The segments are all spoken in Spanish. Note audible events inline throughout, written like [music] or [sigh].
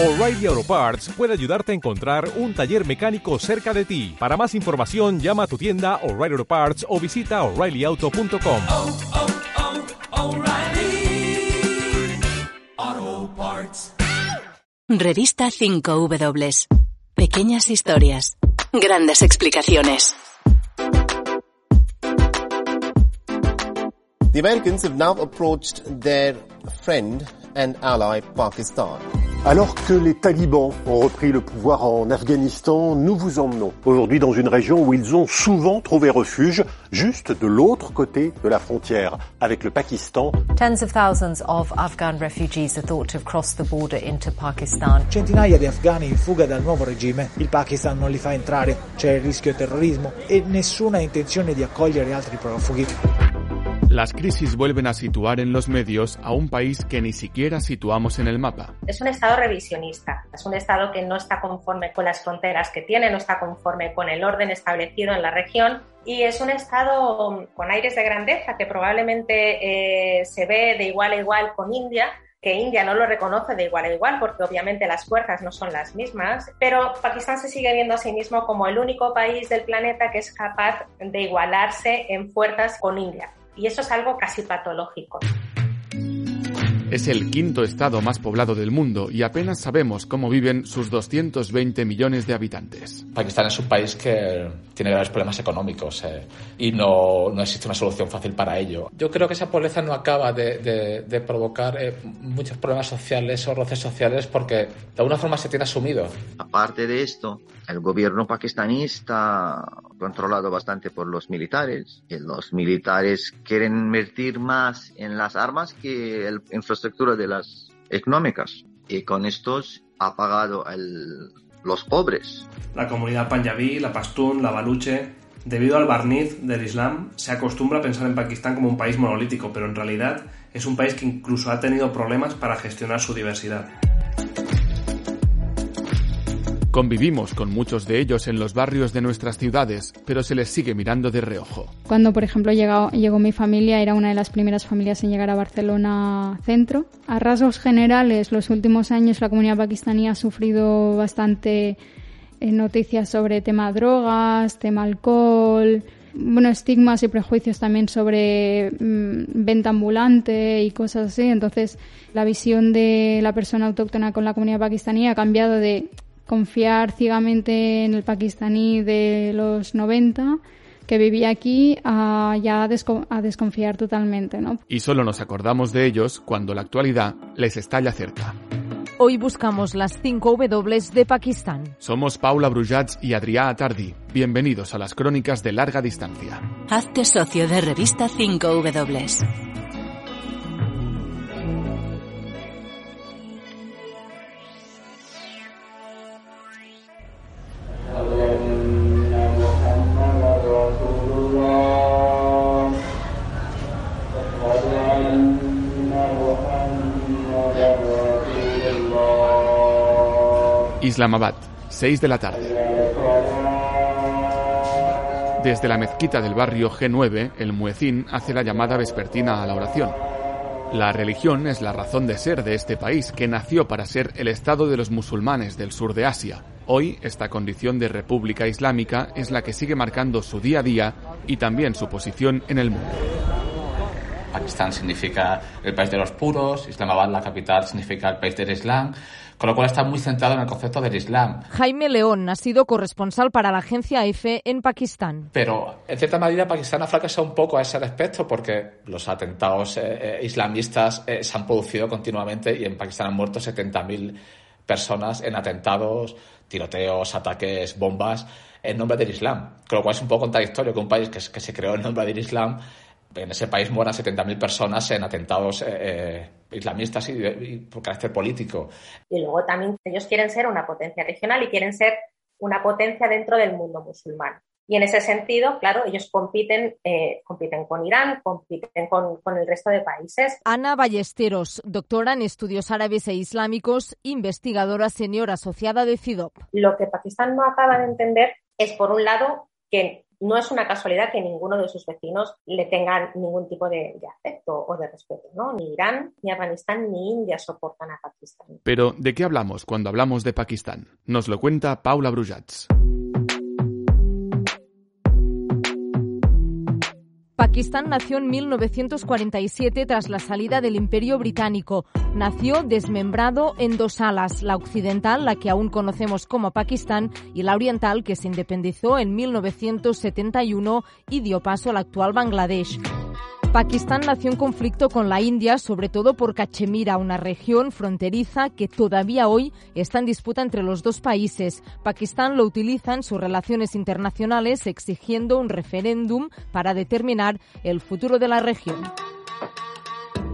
O'Reilly Auto Parts puede ayudarte a encontrar un taller mecánico cerca de ti. Para más información, llama a tu tienda O'Reilly Auto Parts o visita oreillyauto.com. oh, oh, Parts. Revista 5W. Pequeñas historias. Grandes explicaciones. The Americans have now approached their friend and ally Pakistan. Alors que les talibans ont repris le pouvoir en Afghanistan, nous vous emmenons aujourd'hui dans une région où ils ont souvent trouvé refuge, juste de l'autre côté de la frontière avec le Pakistan. Tens of thousands of Afghan refugees are thought to have crossed the border into Pakistan. Centinaia di afghani in fuga dal nuovo regime, il Pakistan non li fa entrare, c'è il rischio terrorismo e nessuna intenzione di accogliere altri profughi. Las crisis vuelven a situar en los medios a un país que ni siquiera situamos en el mapa. Es un Estado revisionista, es un Estado que no está conforme con las fronteras que tiene, no está conforme con el orden establecido en la región y es un Estado con aires de grandeza que probablemente eh, se ve de igual a igual con India, que India no lo reconoce de igual a igual porque obviamente las fuerzas no son las mismas, pero Pakistán se sigue viendo a sí mismo como el único país del planeta que es capaz de igualarse en fuerzas con India. Y eso es algo casi patológico. Es el quinto estado más poblado del mundo y apenas sabemos cómo viven sus 220 millones de habitantes. Pakistán es un país que tiene graves problemas económicos eh, y no, no, existe una solución fácil para ello. Yo creo que esa pobreza no acaba de, de, de provocar eh, muchos problemas sociales o roces sociales porque de alguna forma se tiene asumido. Aparte de esto, el gobierno pakistaní está controlado bastante por los militares. Y los militares quieren invertir más en las armas que en infraestructura de las económicas. Y con estos ha pagado el, los pobres. La comunidad panjabí, la pastún, la baluche, debido al barniz del Islam, se acostumbra a pensar en Pakistán como un país monolítico, pero en realidad es un país que incluso ha tenido problemas para gestionar su diversidad. Convivimos con muchos de ellos en los barrios de nuestras ciudades, pero se les sigue mirando de reojo. Cuando, por ejemplo, llegó, llegó, mi familia, era una de las primeras familias en llegar a Barcelona Centro. A rasgos generales, los últimos años la comunidad pakistaní ha sufrido bastante eh, noticias sobre tema drogas, tema alcohol, bueno, estigmas y prejuicios también sobre mmm, venta ambulante y cosas así. Entonces, la visión de la persona autóctona con la comunidad pakistaní ha cambiado de confiar ciegamente en el pakistaní de los 90 que vivía aquí a ya a, desco a desconfiar totalmente. ¿no? Y solo nos acordamos de ellos cuando la actualidad les estalla cerca. Hoy buscamos las 5 W de Pakistán. Somos Paula Brujats y Adrià Atardi. Bienvenidos a las crónicas de larga distancia. Hazte socio de revista 5W. Islamabad, 6 de la tarde. Desde la mezquita del barrio G9, el muecín hace la llamada vespertina a la oración. La religión es la razón de ser de este país, que nació para ser el Estado de los musulmanes del sur de Asia. Hoy, esta condición de república islámica es la que sigue marcando su día a día y también su posición en el mundo. Pakistán significa el país de los puros, Islamabad, la capital, significa el país del Islam, con lo cual está muy centrado en el concepto del Islam. Jaime León ha sido corresponsal para la agencia EFE en Pakistán. Pero, en cierta medida, Pakistán ha fracasado un poco a ese respecto porque los atentados eh, eh, islamistas eh, se han producido continuamente y en Pakistán han muerto 70.000 personas en atentados, tiroteos, ataques, bombas en nombre del Islam. Con lo cual es un poco contradictorio que un país que, que se creó en nombre del Islam en ese país mueran 70.000 personas en atentados eh, islamistas y, y, por carácter político. Y luego también ellos quieren ser una potencia regional y quieren ser una potencia dentro del mundo musulmán. Y en ese sentido, claro, ellos compiten, eh, compiten con Irán, compiten con, con, el resto de países. Ana Ballesteros, doctora en estudios árabes e islámicos, investigadora senior asociada de CIDOP. Lo que Pakistán no acaba de entender es, por un lado, que no es una casualidad que ninguno de sus vecinos le tengan ningún tipo de, de afecto o de respeto. ¿no? Ni Irán, ni Afganistán, ni India soportan a Pakistán. Pero, ¿de qué hablamos cuando hablamos de Pakistán? Nos lo cuenta Paula Brujats. Pakistán nació en 1947 tras la salida del Imperio Británico. Nació desmembrado en dos alas, la occidental, la que aún conocemos como Pakistán, y la oriental, que se independizó en 1971 y dio paso al actual Bangladesh. Pakistán nació en conflicto con la India, sobre todo por Cachemira, una región fronteriza que todavía hoy está en disputa entre los dos países. Pakistán lo utiliza en sus relaciones internacionales exigiendo un referéndum para determinar el futuro de la región.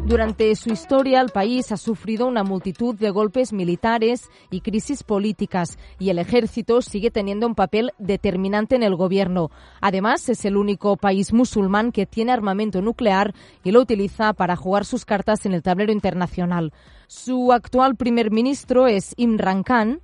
Durante su historia, el país ha sufrido una multitud de golpes militares y crisis políticas, y el ejército sigue teniendo un papel determinante en el gobierno. Además, es el único país musulmán que tiene armamento nuclear y lo utiliza para jugar sus cartas en el tablero internacional. Su actual primer ministro es Imran Khan.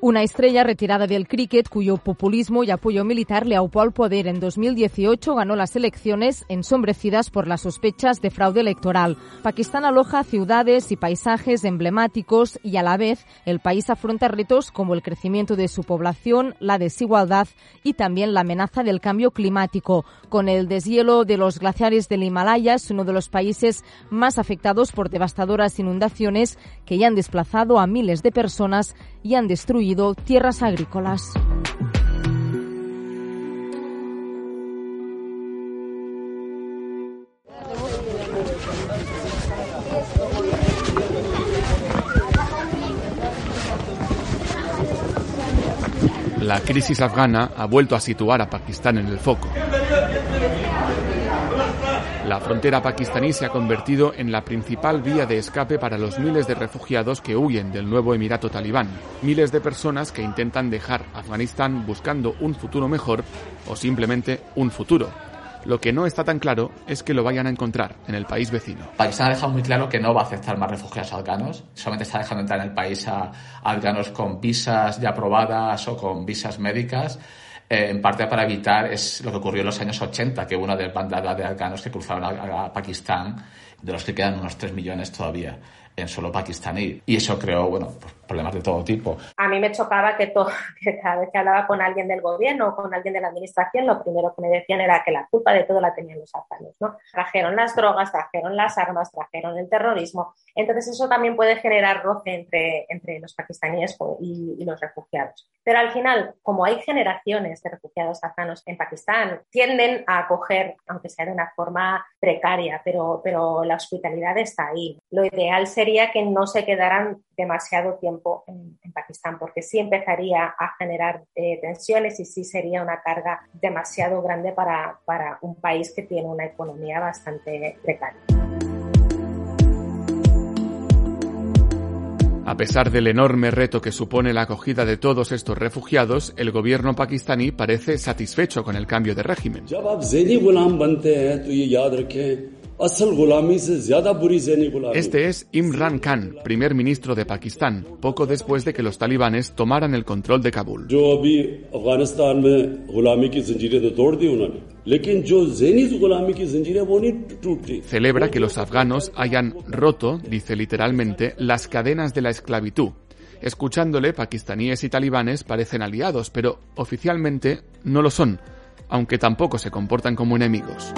Una estrella retirada del cricket cuyo populismo y apoyo militar le aupó al poder. En 2018 ganó las elecciones ensombrecidas por las sospechas de fraude electoral. Pakistán aloja ciudades y paisajes emblemáticos y a la vez el país afronta retos como el crecimiento de su población, la desigualdad y también la amenaza del cambio climático. Con el deshielo de los glaciares del Himalaya es uno de los países más afectados por devastadoras inundaciones que ya han desplazado a miles de personas y han destruido tierras agrícolas. La crisis afgana ha vuelto a situar a Pakistán en el foco. La frontera pakistaní se ha convertido en la principal vía de escape para los miles de refugiados que huyen del nuevo Emirato talibán, miles de personas que intentan dejar Afganistán buscando un futuro mejor o simplemente un futuro. Lo que no está tan claro es que lo vayan a encontrar en el país vecino. Pakistán ha dejado muy claro que no va a aceptar más refugiados afganos. Solamente está dejando entrar en el país a afganos con visas ya aprobadas o con visas médicas. Eh, en parte para evitar es lo que ocurrió en los años 80, que hubo una desbandada de afganos que cruzaron a, Pakistán, de los que quedan unos 3 millones todavía en solo pakistaní. Y eso creó, bueno, pues, problemas de todo tipo. A mí me chocaba que, todo, [laughs] que cada vez que hablaba con alguien del gobierno o con alguien de la administración, lo primero que me decían era que la culpa de todo la tenían los afganos, ¿no? Trajeron las drogas, trajeron las armas, trajeron el terrorismo. Entonces eso también puede generar roce entre, entre los pakistaníes y, y los refugiados. Pero al final, como hay generaciones de refugiados afganos en Pakistán, tienden a acoger, aunque sea de una forma precaria, pero, pero la hospitalidad está ahí. Lo ideal sería que no se quedaran demasiado tiempo en, en Pakistán, porque sí empezaría a generar eh, tensiones y sí sería una carga demasiado grande para, para un país que tiene una economía bastante precaria. A pesar del enorme reto que supone la acogida de todos estos refugiados, el gobierno pakistaní parece satisfecho con el cambio de régimen. Este es Imran Khan, primer ministro de Pakistán, poco después de que los talibanes tomaran el control de Kabul. Celebra que los afganos hayan roto, dice literalmente, las cadenas de la esclavitud. Escuchándole, pakistaníes y talibanes parecen aliados, pero oficialmente no lo son, aunque tampoco se comportan como enemigos.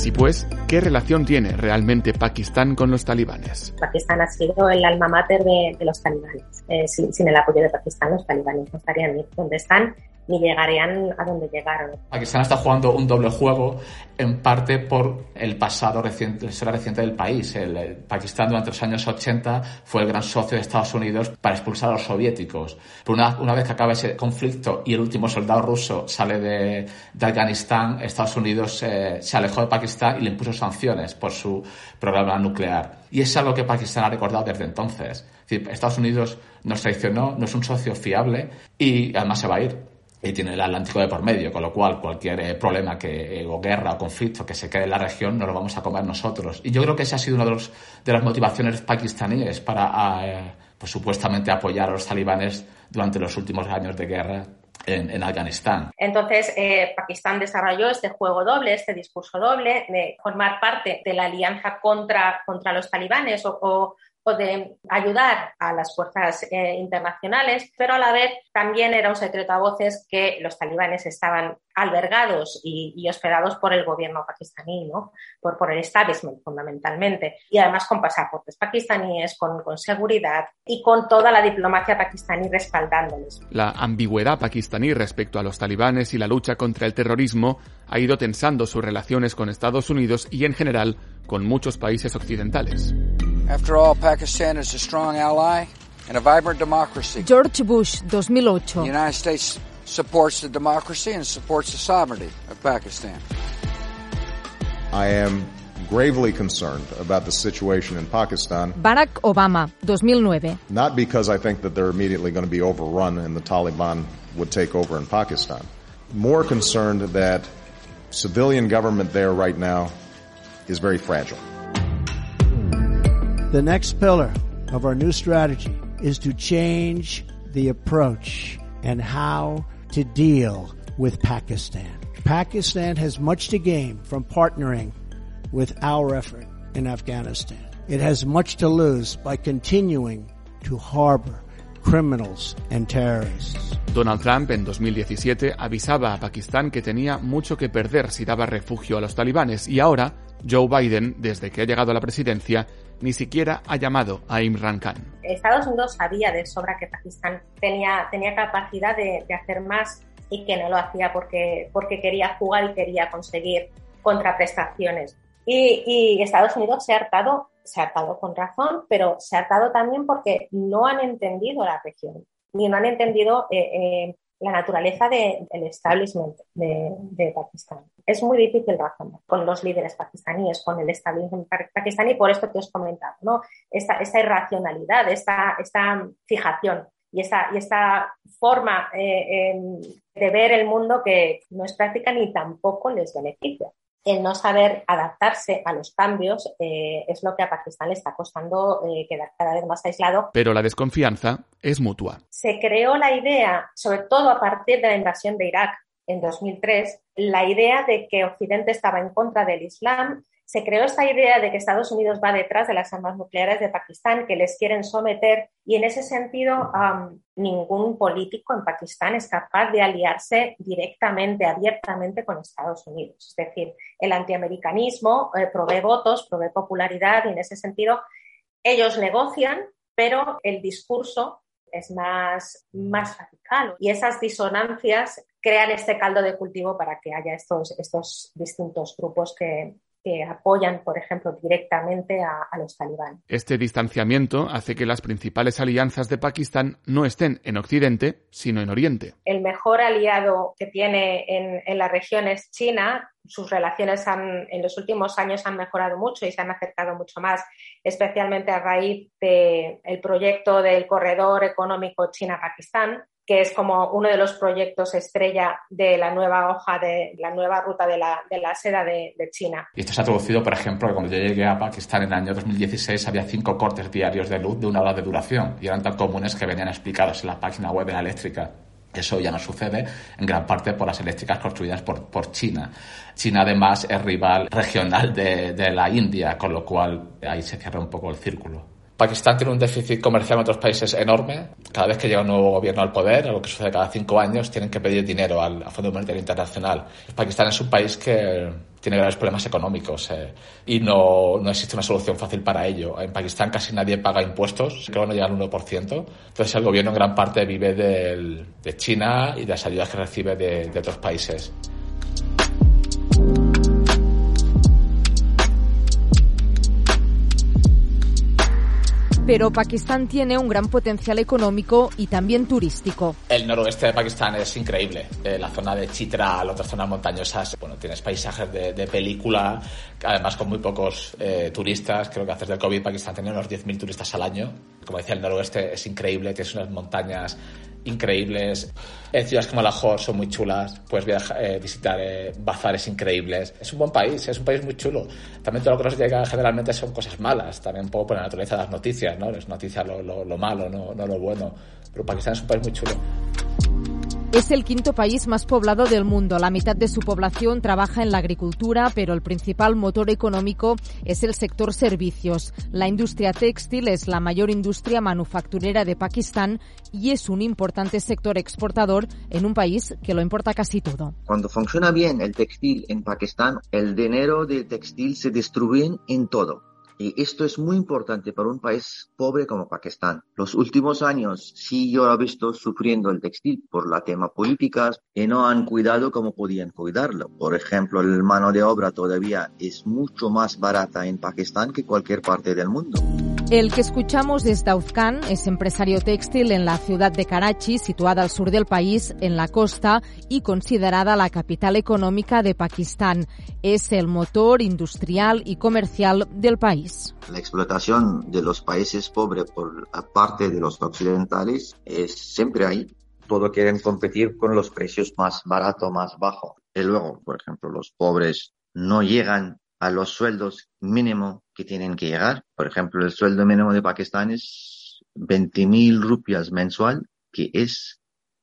Así pues, ¿qué relación tiene realmente Pakistán con los talibanes? Pakistán ha sido el alma mater de, los talibanes. Eh, sin, sin, el apoyo de Pakistán, los talibanes no estarían ni donde están ni llegarían a donde llegaron. Pakistán está jugando un doble juego, en parte por el pasado reciente, la historia reciente del país. El, el, Pakistán durante los años 80 fue el gran socio de Estados Unidos para expulsar a los soviéticos. Pero una, una vez que acaba ese conflicto y el último soldado ruso sale de, de Afganistán, Estados Unidos eh, se alejó de Pakistán y le impuso sanciones por su programa nuclear. Y es algo que Pakistán ha recordado desde entonces. Estados Unidos nos traicionó, no es un socio fiable y además se va a ir y tiene el Atlántico de por medio, con lo cual cualquier eh, problema que, eh, o guerra o conflicto que se quede en la región no lo vamos a comer nosotros. Y yo creo que esa ha sido una de, los, de las motivaciones pakistaníes para eh, pues, supuestamente apoyar a los talibanes durante los últimos años de guerra en, Afganistán. Entonces, Pakistán desarrolló este juego doble, este discurso doble de formar parte de la alianza contra, contra los talibanes o de ayudar a las fuerzas eh, internacionales, pero a la vez también era un secreto a voces que los talibanes estaban albergados y, hospedados por el gobierno pakistaní, ¿no? por, por el establishment fundamentalmente, y además con pasaportes pakistaníes, con, con seguridad y con toda la diplomacia pakistaní respaldándoles. La ambigüedad pakistaní respecto a los talibanes y la lucha contra el terrorismo ha ido tensando sus relaciones con Estados Unidos y en general con muchos países occidentales. After all, Pakistan is a strong ally and a vibrant democracy. George Bush, 2008. The United States supports the democracy and supports the sovereignty of Pakistan. I am gravely concerned about the situation in Pakistan. Barack Obama, 2009. Not because I think that they're immediately going to be overrun and the Taliban would take over in Pakistan. More concerned that civilian government there right now is very fragile. The next pillar of our new strategy is to change the approach and how to deal with Pakistan. Pakistan has much to gain from partnering with our effort in Afghanistan. It has much to lose by continuing to harbor criminals and terrorists. Donald Trump en 2017 avisaba a Pakistán que tenía mucho que perder si daba refugio a los talibanes y ahora Joe Biden, desde que ha llegado a la presidencia, ni siquiera ha llamado a Imran Khan. Estados Unidos sabía de sobra que Pakistán tenía, capacidad de, hacer más y que no lo hacía porque, porque quería jugar y quería conseguir contraprestaciones. Y, Estados Unidos se ha hartado, se ha hartado con razón, pero se ha hartado también porque no han entendido la región, ni no han entendido eh, eh, la naturaleza del establishment de, Pakistán. Es muy difícil razonar con los líderes pakistaníes, con el establishment pakistaní, por esto que os he comentado, ¿no? Esta, irracionalidad, esta, esta fijación y esta, y esta forma eh, em, de ver el mundo que no es práctica ni tampoco les beneficia el no saber adaptarse a los cambios eh, es lo que a Pakistán le está costando eh, quedar cada vez más aislado. Pero la desconfianza es mutua. Se creó la idea, sobre todo a partir de la invasión de Irak en 2003, la idea de que Occidente estaba en contra del Islam se creó esta idea de que Estados Unidos va detrás de las armas nucleares de Pakistán, que les quieren someter, y en ese sentido ningún político en Pakistán es capaz de aliarse directamente, abiertamente con Estados Unidos. Es decir, el antiamericanismo eh, provee votos, provee popularidad, y en ese sentido ellos negocian, pero el discurso es más, más radical. Y esas disonancias crean este caldo de cultivo para que haya estos, estos distintos grupos que, que apoyan, por ejemplo, directamente a, los talibanes. Este distanciamiento hace que las principales alianzas de Pakistán no estén en Occidente, sino en Oriente. El mejor aliado que tiene en, la región es China. Sus relaciones en los últimos años han mejorado mucho y se han acercado mucho más, especialmente a raíz del proyecto del corredor económico China-Pakistán que es como uno de los proyectos estrella de la nueva hoja de la nueva ruta de la, de la seda de, China. Y esto se ha traducido, por ejemplo, que cuando yo llegué a Pakistán en el año 2016 había cinco cortes diarios de luz de una hora de duración y eran tan comunes que venían explicados en la página web de la eléctrica. Eso ya no sucede en gran parte por las eléctricas construidas por, China. China además es rival regional de, de la India, con lo cual ahí se cierra un poco el círculo. Pakistán tiene un déficit comercial en otros países enorme. Cada vez que llega un nuevo gobierno al poder, algo que sucede cada cinco años, tienen que pedir dinero al, Fondo Monetario Internacional. Pakistán es un país que tiene graves problemas económicos eh, y no, no, existe una solución fácil para ello. En Pakistán casi nadie paga impuestos, creo que no llega al 1%. Entonces el gobierno en gran parte vive de China y de las ayudas que recibe de, de otros países. Pero Pakistán tiene un gran potencial económico y también turístico. El noroeste de Pakistán es increíble. Eh, la zona de Chitral, otras zonas montañosas, bueno, tienes paisajes de, película, además con muy pocos eh, turistas. Creo que antes del COVID Pakistán tenía unos 10.000 turistas al año. Como decía, el noroeste es increíble, tienes unas montañas increíbles. Eh, ciudades como Lahore son muy chulas, puedes viajar, eh, visitar eh, bazares increíbles. Es un buen país, es un país muy chulo. También todo lo que nos llega generalmente son cosas malas, también un poco por la naturaleza de las noticias, ¿no? Es noticia lo, lo, lo malo, no, no lo bueno. Pero Pakistán es un país muy chulo. Es el quinto país más poblado del mundo. La mitad de su población trabaja en la agricultura, pero el principal motor económico es el sector servicios. La industria textil es la mayor industria manufacturera de Pakistán y es un importante sector exportador en un país que lo importa casi todo. Cuando funciona bien el textil en Pakistán, el dinero de textil se distribuye en todo. Y esto es muy importante para un país pobre como Pakistán. Los últimos años sí yo he visto sufriendo el textil por la tema políticas y no han cuidado como podían cuidarlo. Por ejemplo, el mano de obra todavía es mucho más barata en Pakistán que cualquier parte del mundo. El que escuchamos es Daud Khan, es empresario textil en la ciudad de Karachi, situada al sur del país, en la costa y considerada la capital económica de Pakistán. Es el motor industrial y comercial del país. La explotación de los países pobres por parte de los occidentales es siempre ahí. Todo quieren competir con los precios más baratos, más bajos. Y luego, por ejemplo, los pobres no llegan a los sueldos mínimos que tienen que llegar. Por ejemplo, el sueldo mínimo de Pakistán es 20.000 rupias mensual, que es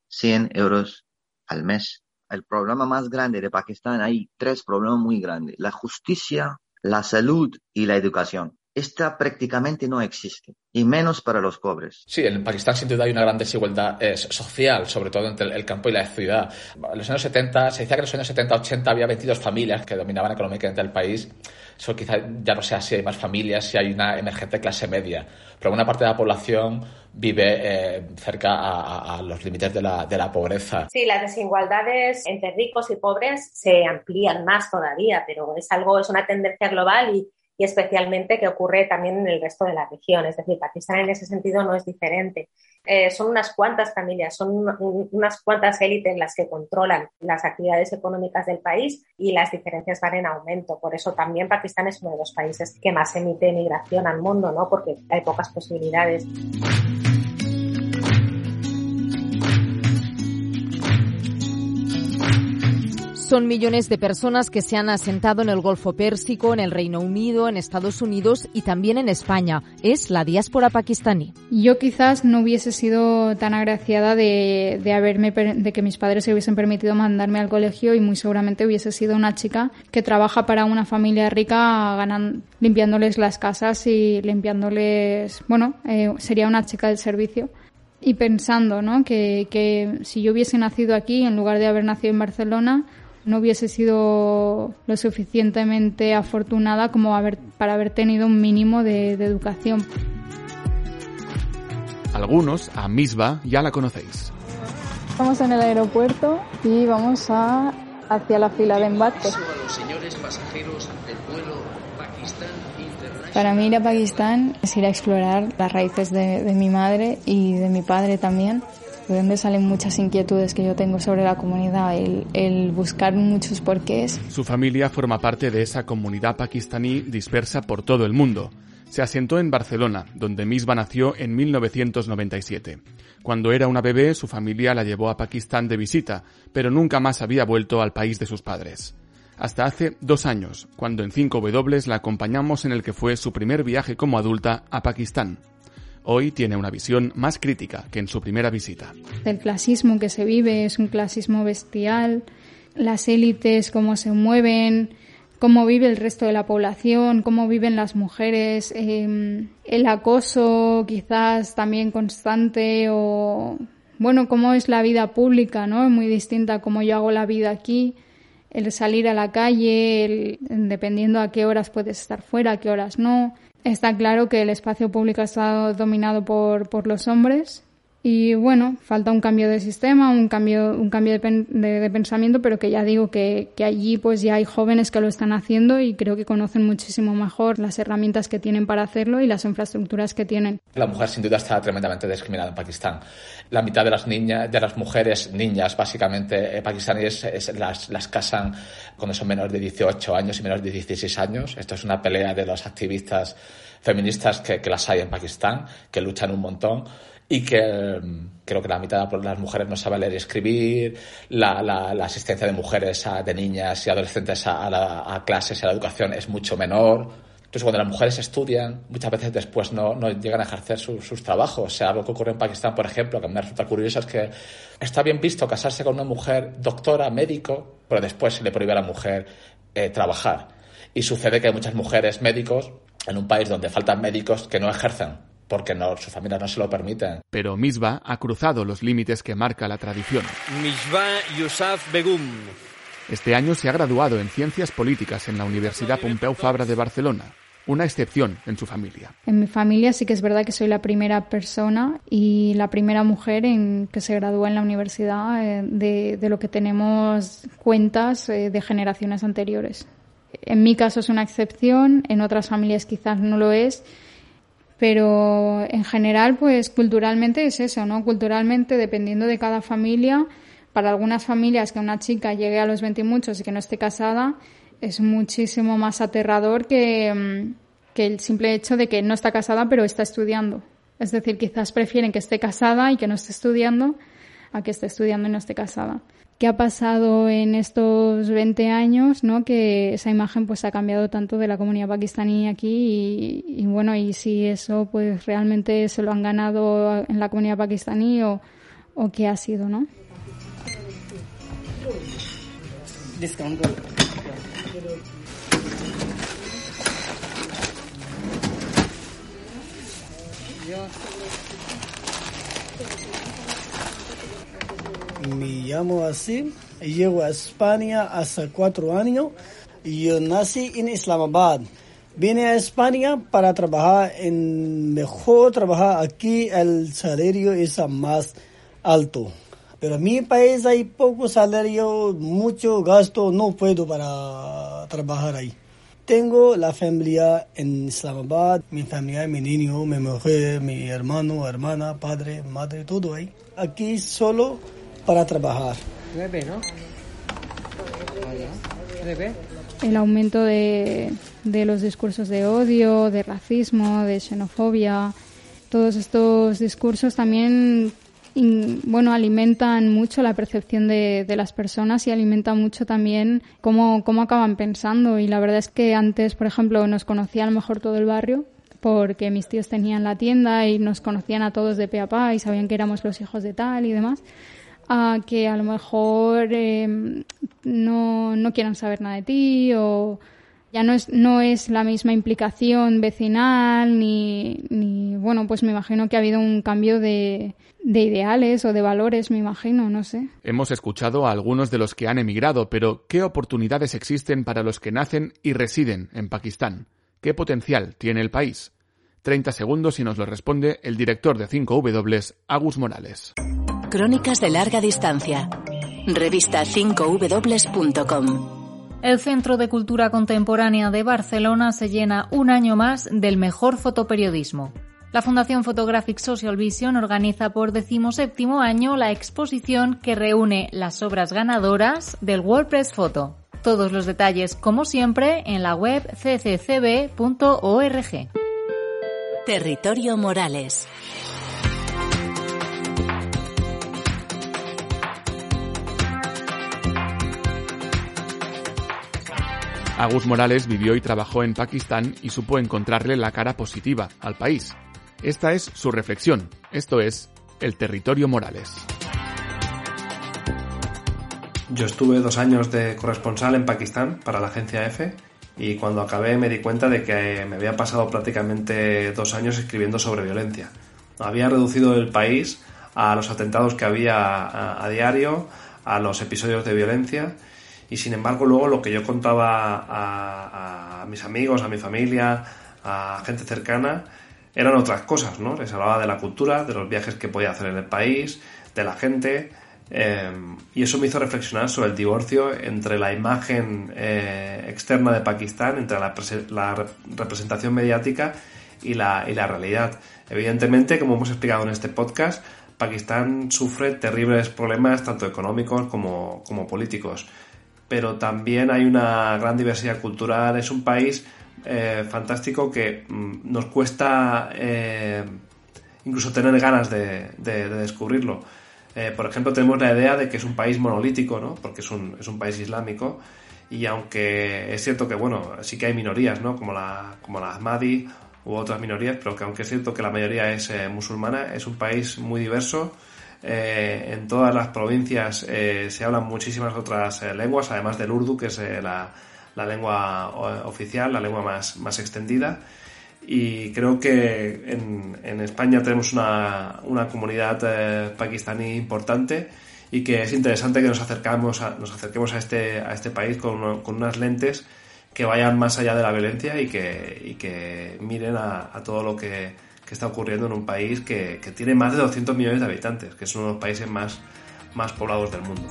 100 euros al mes. El problema más grande de Pakistán, hay tres problemas muy grandes. La justicia, la salud y la educación. Esta prácticamente no existe, y menos para los pobres. Sí, en Pakistán sin duda hay una gran desigualdad eh, social, sobre todo entre el campo y la ciudad. En los años 70, se decía que en los años 70-80 había 22 familias que dominaban económicamente el país. Eso quizá ya no sea si hay más familias, si hay una emergente clase media. Pero una parte de la población vive eh, cerca a, a, los límites de la, de la pobreza. Sí, las desigualdades entre ricos y pobres se amplían más todavía, pero es algo, es una tendencia global y y especialmente que ocurre también en el resto de la región. Es decir, Pakistán en ese sentido no es diferente. Eh, son unas cuantas familias, son unas cuantas élites las que controlan las actividades económicas del país y las diferencias van en aumento. Por eso también Pakistán es uno de los países que más emite migración al mundo, ¿no? Porque hay pocas posibilidades. Son millones de personas que se han asentado en el Golfo Pérsico, en el Reino Unido, en Estados Unidos y también en España. Es la diáspora pakistaní. Yo quizás no hubiese sido tan agraciada de, de, haberme, de que mis padres se hubiesen permitido mandarme al colegio y muy seguramente hubiese sido una chica que trabaja para una familia rica limpiándoles las casas y limpiándoles, bueno, eh, sería una chica del servicio y pensando ¿no? que, que, si yo hubiese nacido aquí en lugar de haber nacido en Barcelona no hubiese sido lo suficientemente afortunada como haber, para haber tenido un mínimo de, de educación. Algunos, a Misba, ya la conocéis. Estamos en el aeropuerto y vamos a, hacia la fila de embarque. Para mí ir a Pakistán es ir a explorar las raíces de, de mi madre y de mi padre también de donde salen muchas inquietudes que yo tengo sobre la comunidad, el, buscar muchos porqués. Su familia forma parte de esa comunidad pakistaní dispersa por todo el mundo. Se asentó en Barcelona, donde Misba nació en 1997. Cuando era una bebé, su familia la llevó a Pakistán de visita, pero nunca más había vuelto al país de sus padres. Hasta hace dos años, cuando en 5W la acompañamos en el que fue su primer viaje como adulta a Pakistán hoy tiene una visión más crítica que en su primera visita. El clasismo que se vive es un clasismo bestial, las élites, cómo se mueven, cómo vive el resto de la población, cómo viven las mujeres, eh, el acoso quizás también constante o bueno, cómo es la vida pública, ¿no? Es muy distinta a cómo yo hago la vida aquí, el salir a la calle, dependiendo a qué horas puedes estar fuera, a qué horas no. Está claro que el espacio público ha estado dominado por, por los hombres y bueno, falta un cambio de sistema, un cambio, un cambio de, de, pensamiento, pero que ya digo que, que, allí pues ya hay jóvenes que lo están haciendo y creo que conocen muchísimo mejor las herramientas que tienen para hacerlo y las infraestructuras que tienen. La mujer sin duda está tremendamente discriminada en Pakistán. La mitad de las niñas, de las mujeres niñas básicamente eh, pakistaníes es, las, las casan cuando son menores de 18 años y menores de 16 años. Esto es una pelea de los activistas feministas que, que las hay en Pakistán, que luchan un montón y que mm, creo que la mitad de las mujeres no saben leer y escribir, la, asistencia de mujeres, de niñas y adolescentes a, a, clases y a la educación es mucho menor. Entonces, cuando las mujeres estudian, muchas veces después no, no llegan a ejercer sus trabajos. O sea, algo que ocurre en Pakistán, por ejemplo, que me resulta curioso, es que está bien visto casarse con una mujer doctora, médico, pero después se le prohíbe a la mujer eh, trabajar. Y sucede que hay muchas mujeres médicos en un país donde faltan médicos que no ejercen porque no, sus familias no se lo permiten. Pero Misba ha cruzado los límites que marca la tradición. Misba Yusuf Begum. Este año se ha graduado en Ciencias Políticas en la Universidad Pompeu Fabra de Barcelona, una excepción en su familia. En mi familia sí que es verdad que soy la primera persona y la primera mujer en que se gradúa en la universidad eh, de, lo que tenemos cuentas eh, de generaciones anteriores. En mi caso es una excepción, en otras familias quizás no lo es, pero en general, pues culturalmente es eso, ¿no? Culturalmente, dependiendo de cada familia, para algunas familias que una chica llegue a los 20 y muchos y que no esté casada, es muchísimo más aterrador que, mm, que el simple hecho de que no está casada pero está estudiando. Es decir, quizás prefieren que esté casada y que no esté estudiando a que esté estudiando y no esté casada qué ha pasado en estos 20 años, ¿no? Que esa imagen pues ha cambiado tanto de la comunidad pakistaní aquí y, bueno, y si eso pues realmente se lo han ganado en la comunidad pakistaní o, o qué ha sido, ¿no? Me llamo Asim, llego a España hace cuatro años. Yo nací en Islamabad. Vine a España para trabajar en mejor trabajar aquí el salario es más alto. Pero en mi país hay poco salario, mucho gasto, no puedo para trabajar ahí. Tengo la familia en Islamabad, mi familia, mi niño, mi mujer, mi hermano, hermana, padre, madre, todo ahí. Aquí solo para trabajar. El aumento de, de los discursos de odio, de racismo, de xenofobia, todos estos discursos también bueno, alimentan mucho la percepción de, de, las personas y alimentan mucho también cómo, cómo acaban pensando. Y la verdad es que antes, por ejemplo, nos conocía a lo mejor todo el barrio porque mis tíos tenían la tienda y nos conocían a todos de pe a pa y sabían que éramos los hijos de tal y demás que a lo mejor em, no, no quieran saber nada de ti o ya no es, no es la misma implicación vecinal ni, ni, bueno, pues me imagino que ha habido un cambio de, de ideales o de valores, me imagino, no sé. Hemos escuchado a algunos de los que han emigrado, pero ¿qué oportunidades existen para los que nacen y residen en Pakistán? ¿Qué potencial tiene el país? 30 segundos y nos lo responde el director de 5W, Agus Morales. Crónicas de larga distancia. Revista 5w.com. El Centro de Cultura Contemporánea de Barcelona se llena un año más del mejor fotoperiodismo. La Fundación Photographic Social Vision organiza por decimoséptimo año la exposición que reúne las obras ganadoras del WordPress Photo. Todos los detalles, como siempre, en la web cccb.org. Territorio Morales. Agus Morales vivió y trabajó en Pakistán y supo encontrarle la cara positiva al país. Esta es su reflexión. Esto es el territorio Morales. Yo estuve dos años de corresponsal en Pakistán para la agencia EFE y cuando acabé me di cuenta de que me había pasado prácticamente dos años escribiendo sobre violencia. Había reducido el país a los atentados que había a, diario, a los episodios de violencia y sin embargo luego lo que yo contaba a, mis amigos, a mi familia, a gente cercana, eran otras cosas, ¿no? Les hablaba de la cultura, de los viajes que podía hacer en el país, de la gente, eh, y eso me hizo reflexionar sobre el divorcio entre la imagen eh, externa de Pakistán, entre la, representación mediática y la, y la realidad. Evidentemente, como hemos explicado en este podcast, Pakistán sufre terribles problemas tanto económicos como, como políticos pero también hay una gran diversidad cultural. Es un país eh, fantástico que mm, nos cuesta eh, incluso tener ganas de, descubrirlo. Eh, por ejemplo, tenemos la idea de que es un país monolítico, ¿no? Porque es un, es un país islámico y aunque es cierto que, bueno, sí que hay minorías, ¿no? Como la, como la Ahmadi u otras minorías, pero que aunque es cierto que la mayoría es musulmana, es un país muy diverso. Eh, en todas las provincias eh, se hablan muchísimas otras lenguas, además del urdu, que es la, la, lengua oficial, la lengua más, más extendida. Y creo que en, en España tenemos una, una comunidad pakistaní importante y que es interesante que nos acercamos nos acerquemos a este, a este país con, con unas lentes que vayan más allá de la violencia y que, y que miren a, todo lo que, que, está ocurriendo en un país que, que, tiene más de 200 millones de habitantes, que es uno de los países más, más poblados del mundo.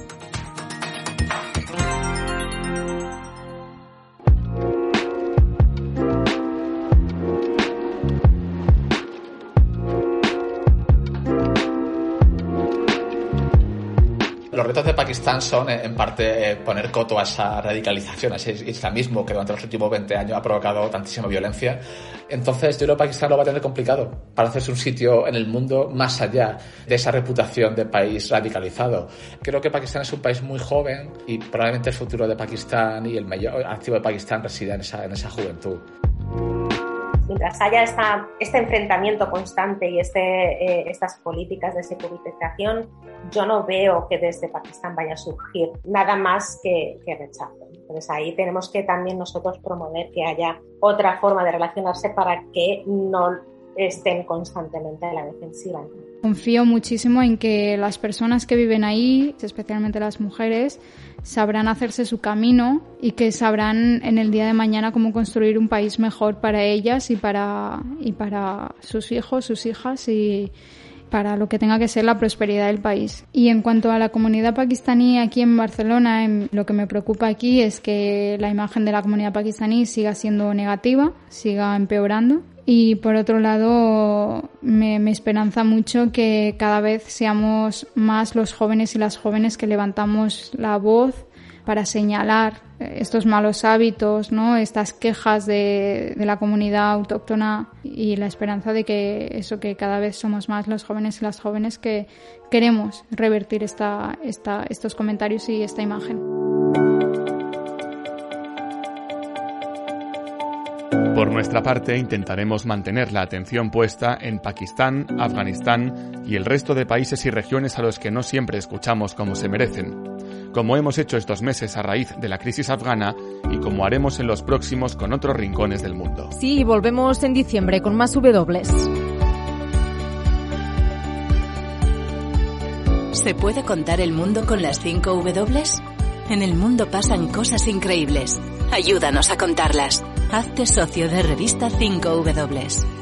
Pakistán son, en parte, eh, poner coto a esa radicalización, a ese islamismo que durante los últimos 20 años ha provocado tantísima violencia. Entonces, yo creo que Pakistán lo va a tener complicado para hacerse un sitio en el mundo más allá de esa reputación de país radicalizado. Creo que Pakistán es un país muy joven y probablemente el futuro de Pakistán y el mayor activo de Pakistán reside en esa, en esa juventud mientras haya esta, este enfrentamiento constante y este, eh, estas políticas de securitización, yo no veo que desde Pakistán vaya a surgir nada más que, que rechazo. Entonces ahí tenemos que también nosotros promover que haya otra forma de relacionarse para que no estén constantemente a la defensiva. Confío muchísimo en que las personas que viven ahí, especialmente las mujeres, sabrán hacerse su camino y que sabrán en el día de mañana cómo construir un país mejor para ellas y para, y para sus hijos, sus hijas y para lo que tenga que ser la prosperidad del país. Y en cuanto a la comunidad pakistaní aquí en Barcelona, lo que me preocupa aquí es que la imagen de la comunidad pakistaní siga siendo negativa, siga empeorando y por otro lado, me, esperanza mucho que cada vez seamos más los jóvenes y las jóvenes que levantamos la voz para señalar estos malos hábitos, ¿no? estas quejas de, de, la comunidad autóctona y la esperanza de que eso que cada vez somos más los jóvenes y las jóvenes que queremos revertir esta, esta, estos comentarios y esta imagen. Por nuestra parte, intentaremos mantener la atención puesta en Pakistán, Afganistán y el resto de países y regiones a los que no siempre escuchamos como se merecen, como hemos hecho estos meses a raíz de la crisis afgana y como haremos en los próximos con otros rincones del mundo. Sí, volvemos en diciembre con más W. ¿Se puede contar el mundo con las 5 W? En el mundo pasan cosas increíbles. Ayúdanos a contarlas. Hazte socio de revista 5W.